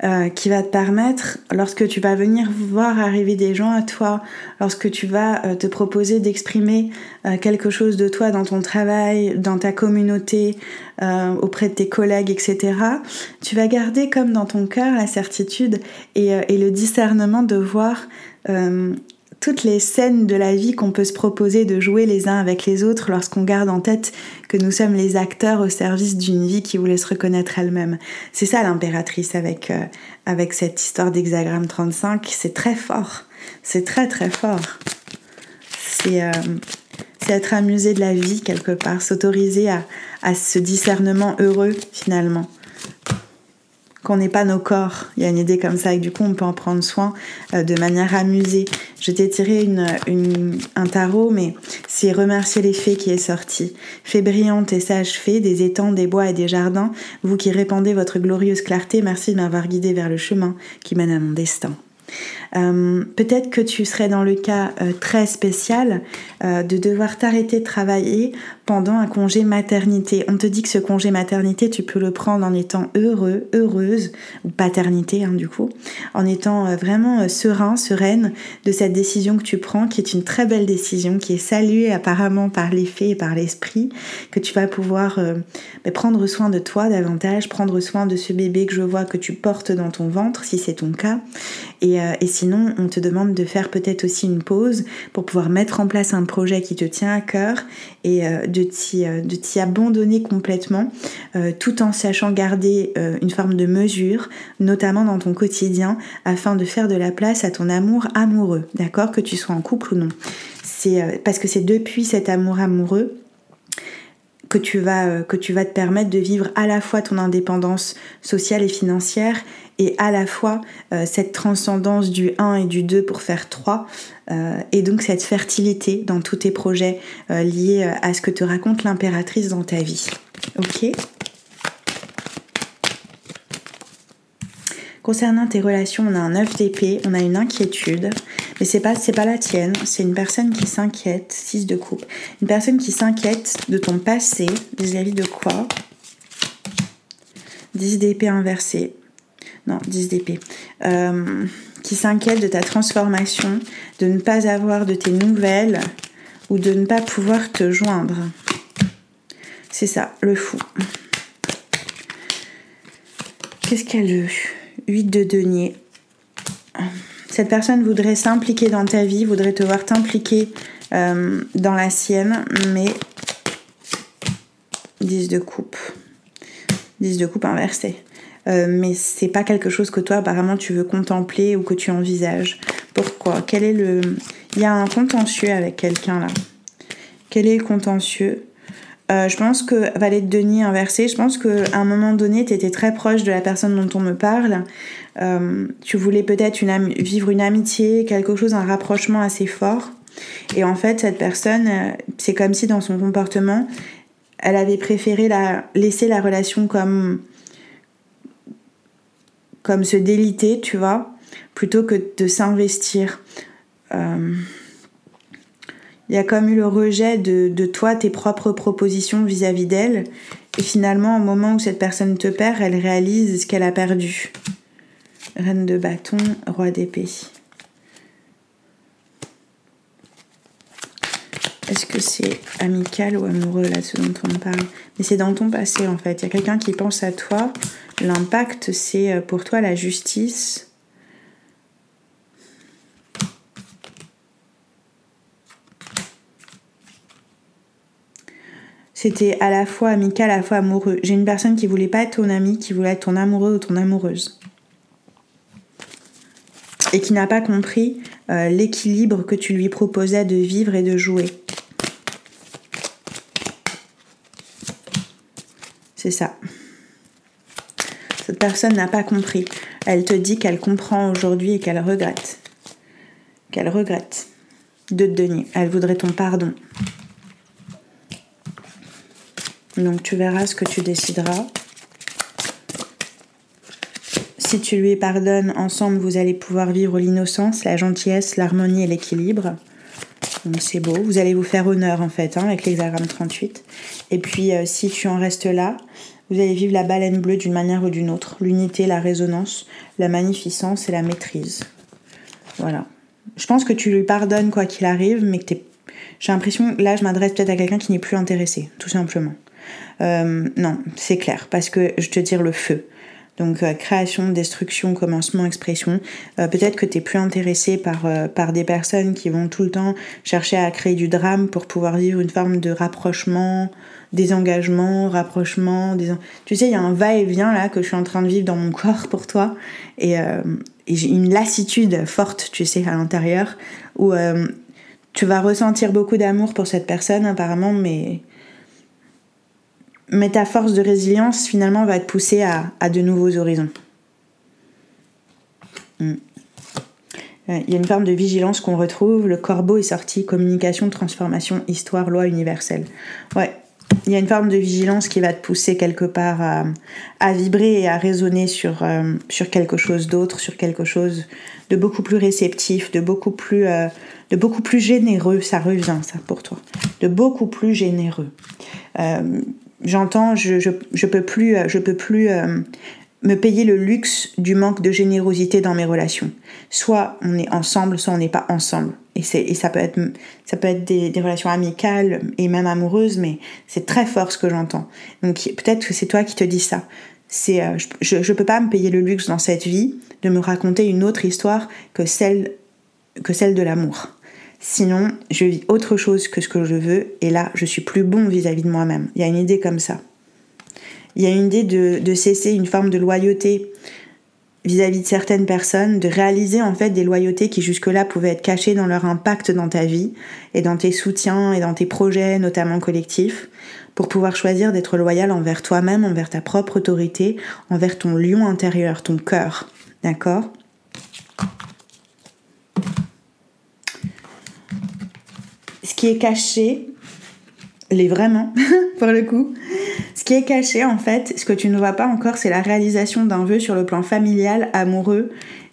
euh, qui va te permettre, lorsque tu vas venir voir arriver des gens à toi, lorsque tu vas euh, te proposer d'exprimer euh, quelque chose de toi dans ton travail, dans ta communauté, auprès de tes collègues, etc., tu vas garder comme dans ton cœur la certitude et, et le discernement de voir toutes les scènes de la vie qu'on peut se proposer de jouer les uns avec les autres lorsqu'on garde en tête que nous sommes les acteurs au service d'une vie qui voulait se reconnaître elle-même. C'est ça l'impératrice avec, euh, avec cette histoire d'hexagramme 35. C'est très fort. C'est très très fort. C'est euh, être amusé de la vie quelque part, s'autoriser à, à ce discernement heureux finalement qu'on n'est pas nos corps. Il y a une idée comme ça et du coup on peut en prendre soin euh, de manière amusée. Je t'ai tiré un tarot mais c'est remercier les fées qui est sorti. Fées brillantes et sages fées des étangs, des bois et des jardins, vous qui répandez votre glorieuse clarté, merci de m'avoir guidé vers le chemin qui mène à mon destin. Euh, peut-être que tu serais dans le cas euh, très spécial de devoir t'arrêter de travailler pendant un congé maternité. On te dit que ce congé maternité, tu peux le prendre en étant heureux, heureuse, ou paternité hein, du coup, en étant vraiment serein, sereine de cette décision que tu prends, qui est une très belle décision, qui est saluée apparemment par les faits et par l'esprit, que tu vas pouvoir bah, prendre soin de toi davantage, prendre soin de ce bébé que je vois que tu portes dans ton ventre, si c'est ton cas, et, et si sinon, on te demande de faire peut-être aussi une pause pour pouvoir mettre en place un projet qui te tient à cœur et euh, euh, de t'y abandonner complètement euh, tout en sachant garder une forme de mesure, notamment dans ton quotidien, afin de faire de la place à ton amour amoureux, d'accord? Que tu sois en couple ou non. Parce que c'est depuis cet amour amoureux euh, que tu vas te permettre de vivre à la fois ton indépendance sociale et financière et à la fois euh, cette transcendance du 1 et du 2 pour faire 3 euh, et donc cette fertilité dans tous tes projets liés à ce que te raconte l'impératrice dans ta vie. OK? Concernant tes relations, on a un 9 d'épée, on a une inquiétude, mais c'est pas pas la tienne, c'est une personne qui s'inquiète, 6 de coupe. Une personne qui s'inquiète de ton passé, vis-à-vis de quoi? 10 d'épée inversé. Non, 10 d'épée. Euh, qui s'inquiète de ta transformation, de ne pas avoir de tes nouvelles ou de ne pas pouvoir te joindre. C'est ça, le fou. Qu'est-ce qu'elle veut? 8 de denier. Cette personne voudrait s'impliquer dans ta vie, voudrait te voir t'impliquer euh, dans la sienne, mais 10 de coupe. 10 de coupe inversé. Euh, mais c'est pas quelque chose que toi apparemment tu veux contempler ou que tu envisages. Pourquoi? Quel est le Il y a un contentieux avec quelqu'un là. Quel est le contentieux? Euh, je pense que Valet de Denis inversé, je pense qu'à un moment donné, tu étais très proche de la personne dont on me parle. Euh, tu voulais peut-être vivre une amitié, quelque chose, un rapprochement assez fort. Et en fait, cette personne, euh, c'est comme si dans son comportement, elle avait préféré la, laisser la relation comme, comme se déliter, tu vois, plutôt que de s'investir il y a comme eu le rejet de, toi, tes propres propositions vis-à-vis d'elle. Et finalement, au moment où cette personne te perd, elle réalise ce qu'elle a perdu. Reine de bâton, roi d'épée. Est-ce que c'est amical ou amoureux là, ce dont on parle? Mais c'est dans ton passé en fait. Il y a quelqu'un qui pense à toi. L'impact, c'est euh, pour toi la justice, C'était à la fois amical, à la fois amoureux. J'ai une personne qui voulait pas être ton ami, qui voulait être ton amoureux ou ton amoureuse. Et qui n'a pas compris euh, l'équilibre que tu lui proposais de vivre et de jouer. C'est ça. Cette personne n'a pas compris. Elle te dit qu'elle comprend aujourd'hui et qu'elle regrette. Qu'elle regrette de te donner. Elle voudrait ton pardon. Donc tu verras ce que tu décideras. Si tu lui pardonnes, ensemble vous allez pouvoir vivre l'innocence, la gentillesse, l'harmonie et l'équilibre. C'est beau. Vous allez vous faire honneur en fait hein, avec l'hexagramme 38. Et puis euh, si tu en restes là, vous allez vivre la baleine bleue d'une manière ou d'une autre. L'unité, la résonance, la magnificence et la maîtrise. Voilà. Je pense que tu lui pardonnes quoi qu'il arrive, mais que. J'ai l'impression, là je m'adresse peut-être à quelqu'un qui n'est plus intéressé, tout simplement. Euh, non, c'est clair, parce que je te dire le feu. Donc euh, création, destruction, commencement, expression. Euh, peut-être que tu es plus intéressé par, par des personnes qui vont tout le temps chercher à créer du drame pour pouvoir vivre une forme de rapprochement, désengagement, rapprochement. Tu sais, il y a un va-et-vient là que je suis en train de vivre dans mon corps pour toi. Et, et j'ai une lassitude forte, tu sais, à l'intérieur, où tu vas ressentir beaucoup d'amour pour cette personne apparemment, mais mais ta force de résilience finalement va te pousser à, de nouveaux horizons. Hmm. Il y a une forme de vigilance qu'on retrouve. Le corbeau est sorti, communication, transformation, histoire, loi universelle. Ouais, il y a une forme de vigilance qui va te pousser quelque part à, vibrer et à résonner sur, euh, sur quelque chose d'autre, sur quelque chose de beaucoup plus réceptif, de beaucoup plus, euh, de beaucoup plus généreux. Ça revient, ça, pour toi. De beaucoup plus généreux. Euh, J'entends, je, je, peux plus, je peux plus euh, me payer le luxe du manque de générosité dans mes relations. Soit on est ensemble, soit on n'est pas ensemble. Et, et ça peut être, ça peut être des, relations amicales et même amoureuses, mais c'est très fort ce que j'entends. Donc peut-être que c'est toi qui te dis ça. Euh, je ne peux pas me payer le luxe dans cette vie de me raconter une autre histoire que celle, que celle de l'amour. Sinon, je vis autre chose que ce que je veux et là, je suis plus bon vis-à-vis de moi-même. Il y a une idée comme ça. Il y a une idée de, cesser une forme de loyauté vis-à-vis de certaines personnes, de réaliser en fait des loyautés qui jusque-là pouvaient être cachées dans leur impact dans ta vie et dans tes soutiens et dans tes projets, notamment collectifs, pour pouvoir choisir d'être loyal envers toi-même, envers ta propre autorité, envers ton lion intérieur, ton cœur. D'accord? Ce qui est caché, l'est vraiment, pour le coup. Ce qui est caché, en fait, ce que tu ne vois pas encore, c'est la réalisation d'un vœu sur le plan familial, amoureux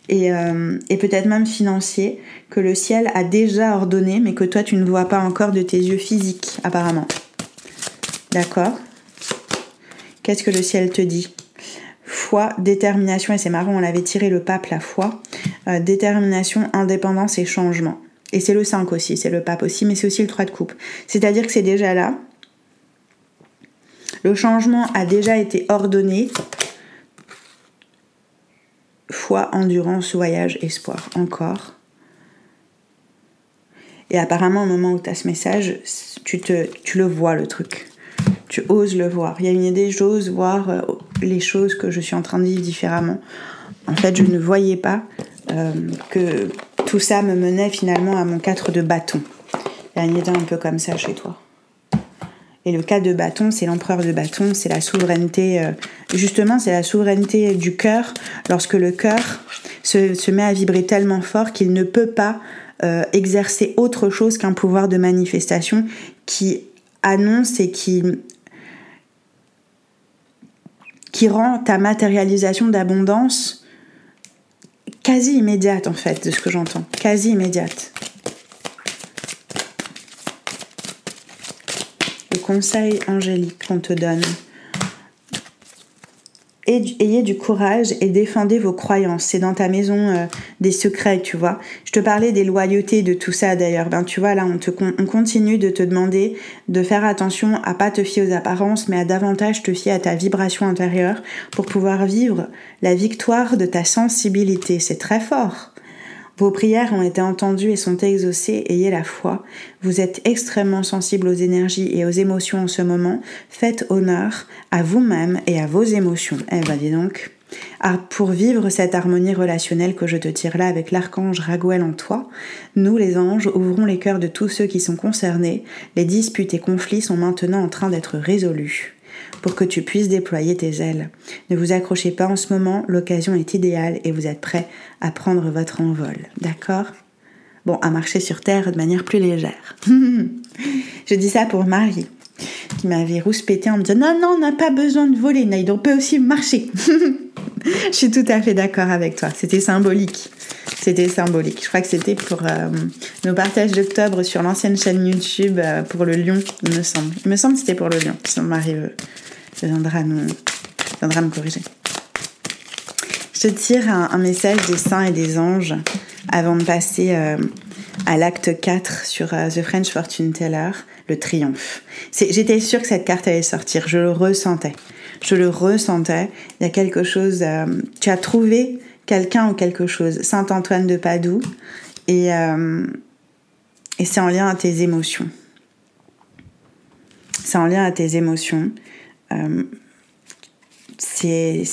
et, euh, peut-être même financier, que le ciel a déjà ordonné, mais que toi, tu ne vois pas encore de tes yeux physiques, apparemment. D'accord? Qu'est-ce que le ciel te dit? Foi, détermination, et c'est marrant, on l'avait tiré le pape la foi. Euh, détermination, indépendance et changement. Et c'est le 5 aussi, c'est le pape aussi, mais c'est aussi le 3 de coupe. C'est-à-dire que c'est déjà là. Le changement a déjà été ordonné. Foi, endurance, voyage, espoir. Encore. Et apparemment, au moment où tu as ce message, tu, te, tu le vois, le truc. Tu oses le voir. Il y a une idée, j'ose voir euh, les choses que je suis en train de vivre différemment. En fait, je ne voyais pas euh, que tout ça me menait finalement à mon 4 de bâton. Idée un peu comme ça chez toi. Et le 4 de bâton, c'est l'empereur de bâton, c'est la souveraineté, euh, justement, c'est la souveraineté du cœur, lorsque le cœur se, se, met à vibrer tellement fort qu'il ne peut pas euh, exercer autre chose qu'un pouvoir de manifestation qui annonce et qui, qui rend ta matérialisation d'abondance quasi immédiate en fait, de ce que j'entends. Quasi immédiate. Le conseil angélique qu'on te donne. Ayez du courage et défendez vos croyances. C'est dans ta maison euh, des secrets, tu vois. Je te parlais des loyautés, de tout ça d'ailleurs. Ben, tu vois, là, on, te, on continue de te demander de faire attention à pas te fier aux apparences, mais à davantage te fier à ta vibration intérieure pour pouvoir vivre la victoire de ta sensibilité. C'est très fort. Vos prières ont été entendues et sont exaucées, ayez la foi. Vous êtes extrêmement sensible aux énergies et aux émotions en ce moment. Faites honneur à vous-même et à vos émotions. Eh ben dis donc. Ah, pour vivre cette harmonie relationnelle que je te tire là avec l'archange Raguel en toi, nous les anges ouvrons les cœurs de tous ceux qui sont concernés. Les disputes et conflits sont maintenant en train d'être résolus pour que tu puisses déployer tes ailes. Ne vous accrochez pas en ce moment, l'occasion est idéale et vous êtes prêt à prendre votre envol. D'accord? Bon, à marcher sur Terre de manière plus légère. Je dis ça pour Marie, qui m'avait rouspété en me disant Non, non, on n'a pas besoin de voler, Naïd, on peut aussi marcher. Je suis tout à fait d'accord avec toi. C'était symbolique. C'était symbolique. Je crois que c'était pour euh, nos partages d'octobre sur l'ancienne chaîne YouTube euh, pour le lion, il me semble. Il me semble que c'était pour le lion. Sinon, Marie euh, viendra, nous, corriger. Je tire un, message des saints et des anges avant de passer à l'acte 4 sur The French Fortune Teller, le triomphe. J'étais sûre que cette carte allait sortir, je le ressentais. Je le ressentais. Il y a quelque chose. tu as trouvé quelqu'un ou quelque chose. Saint Antoine de Padoue. Et, euh, et c'est en lien à tes émotions. C'est en lien à tes émotions. Euh, c'est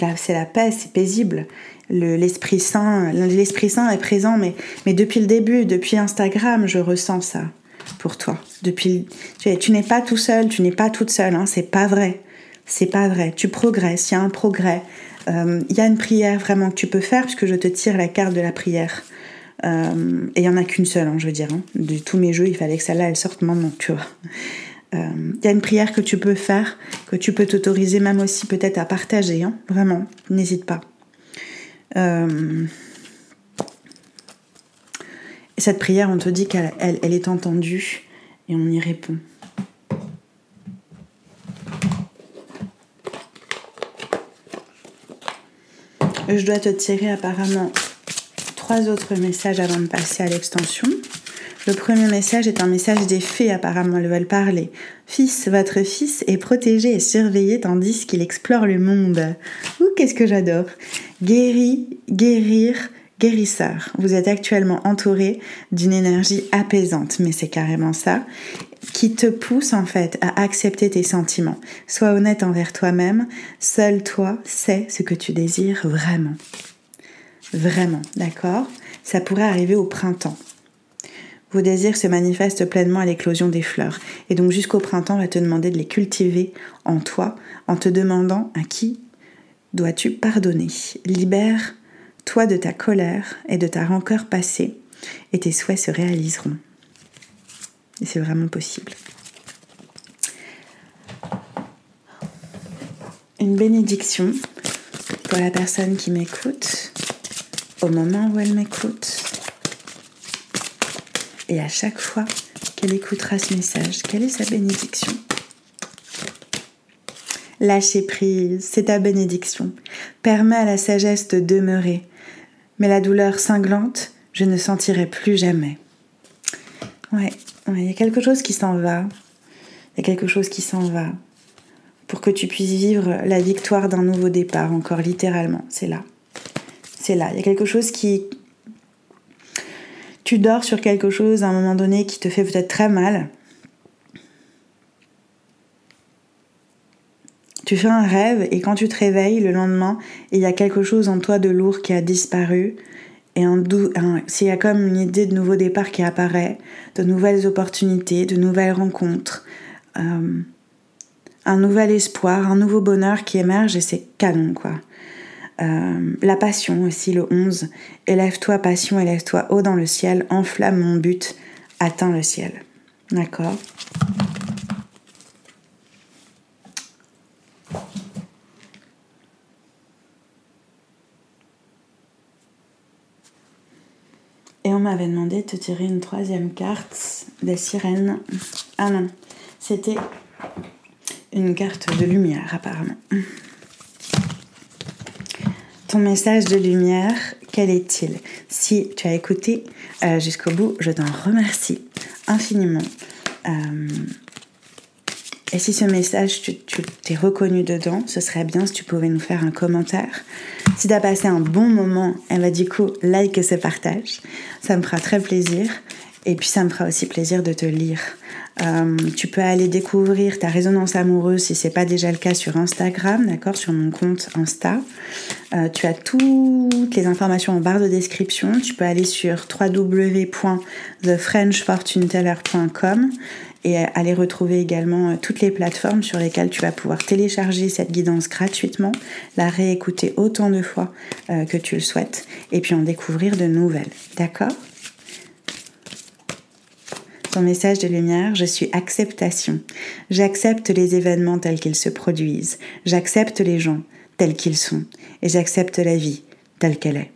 la, la paix, c'est paisible. L'Esprit Saint, l'Esprit Saint est présent, mais, mais depuis le début, depuis Instagram, je ressens ça pour toi. Depuis, tu, n'es pas tout seul, tu n'es pas toute seule, hein, c'est pas vrai. C'est pas vrai. Tu progresses, il y a un progrès. Il euh, y a une prière vraiment que tu peux faire, puisque je te tire la carte de la prière. Euh, et il n'y en a qu'une seule, hein, je veux dire. Hein. De tous mes jeux, il fallait que celle-là, elle sorte maintenant, tu vois. Il euh, y a une prière que tu peux faire, que tu peux t'autoriser même aussi peut-être à partager, hein, vraiment, n'hésite pas. cette prière, on te dit qu'elle elle est entendue et on y répond. Je dois te tirer apparemment trois autres messages avant de passer à l'extension. Le premier message est un message des fées, apparemment, elles veulent parler. Fils, votre fils est protégé et surveillé tandis qu'il explore le monde. Ouh, qu'est-ce que j'adore. Guéri, guérir, guérisseur. Vous êtes actuellement entouré d'une énergie apaisante, mais c'est carrément ça qui te pousse en fait à accepter tes sentiments. Sois honnête envers toi-même, seul toi sais ce que tu désires vraiment. Vraiment, d'accord? Ça pourrait arriver au printemps. Vos désirs se manifestent pleinement à l'éclosion des fleurs. Et donc jusqu'au printemps, va te demander de les cultiver en toi en te demandant à qui dois-tu pardonner. Libère-toi de ta colère et de ta rancœur passée et tes souhaits se réaliseront. Et c'est vraiment possible. Une bénédiction pour la personne qui m'écoute au moment où elle m'écoute et à chaque fois qu'elle écoutera ce message, quelle est sa bénédiction? Lâcher prise, c'est ta bénédiction. Permets à la sagesse de demeurer. Mais la douleur cinglante, je ne sentirai plus jamais. Ouais, il y a quelque chose qui s'en va. Il y a quelque chose qui s'en va. Pour que tu puisses vivre la victoire d'un nouveau départ, encore littéralement. C'est là. C'est là. Il y a quelque chose qui, tu dors sur quelque chose à un moment donné qui te fait peut-être très mal. Tu fais un rêve et quand tu te réveilles le lendemain, il y a quelque chose en toi de lourd qui a disparu. Et un, s'il y a comme une idée de nouveau départ qui apparaît, de nouvelles opportunités, de nouvelles rencontres, euh, un nouvel espoir, un nouveau bonheur qui émerge et c'est canon quoi. Euh, la passion aussi, le 11. Élève-toi, passion, élève-toi haut dans le ciel, enflamme mon but, atteins le ciel. D'accord Et on m'avait demandé de te tirer une troisième carte des sirènes. Ah non, c'était une carte de lumière apparemment. Ton message de lumière, quel est-il? Si tu as écouté euh, jusqu'au bout, je t'en remercie infiniment. Euh, et si ce message, tu t'es reconnu dedans, ce serait bien si tu pouvais nous faire un commentaire. Si tu as passé un bon moment, eh ben, du coup, like ce partage. Ça me fera très plaisir. Et puis ça me fera aussi plaisir de te lire. Euh, tu peux aller découvrir ta résonance amoureuse si c'est pas déjà le cas sur Instagram, d'accord, sur mon compte Insta. Euh, tu as toutes les informations en barre de description. Tu peux aller sur www.thefrenchfortuneteller.com et aller retrouver également euh, toutes les plateformes sur lesquelles tu vas pouvoir télécharger cette guidance gratuitement, la réécouter autant de fois que tu le souhaites et puis en découvrir de nouvelles. D'accord? Ton message de lumière, je suis acceptation. J'accepte les événements tels qu'ils se produisent. J'accepte les gens tels qu'ils sont. Et j'accepte la vie telle qu'elle est.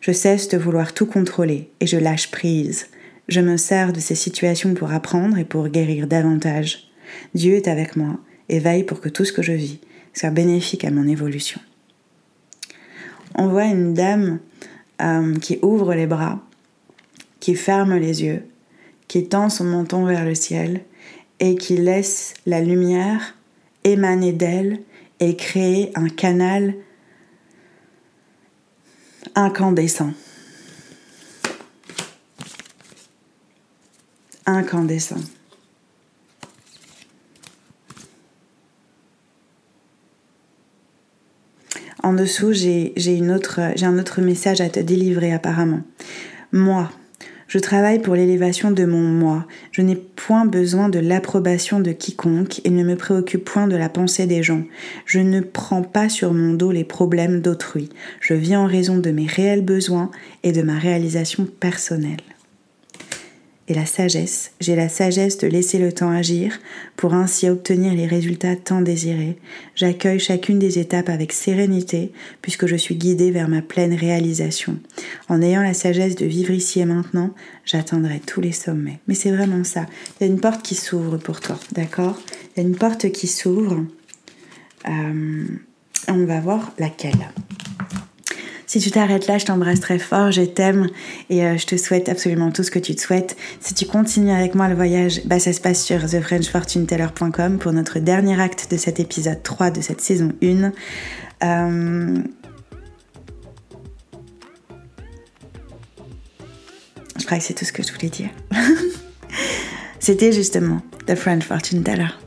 Je cesse de vouloir tout contrôler et je lâche prise. Je me sers de ces situations pour apprendre et pour guérir davantage. Dieu est avec moi et veille pour que tout ce que je vis soit bénéfique à mon évolution. On voit une dame euh, qui ouvre les bras, qui ferme les yeux qui tend son menton vers le ciel et qui laisse la lumière émaner d'elle et créer un canal incandescent. Incandescent. En dessous, j'ai un autre message à te délivrer apparemment. Moi, je travaille pour l'élévation de mon moi. Je n'ai point besoin de l'approbation de quiconque et ne me préoccupe point de la pensée des gens. Je ne prends pas sur mon dos les problèmes d'autrui. Je vis en raison de mes réels besoins et de ma réalisation personnelle et la sagesse. J'ai la sagesse de laisser le temps agir pour ainsi obtenir les résultats tant désirés. J'accueille chacune des étapes avec sérénité puisque je suis guidée vers ma pleine réalisation. En ayant la sagesse de vivre ici et maintenant, j'atteindrai tous les sommets. Mais c'est vraiment ça. Il y a une porte qui s'ouvre pour toi, d'accord? Il y a une porte qui s'ouvre. Euh, on va voir laquelle. Si tu t'arrêtes là, je t'embrasse très fort, je t'aime et euh, je te souhaite absolument tout ce que tu te souhaites. Si tu continues avec moi le voyage, bah, ça se passe sur thefrenchfortuneteller.com pour notre dernier acte de cet épisode 3 de cette saison 1. Euh, je crois que c'est tout ce que je voulais dire. C'était justement The French Fortune Teller.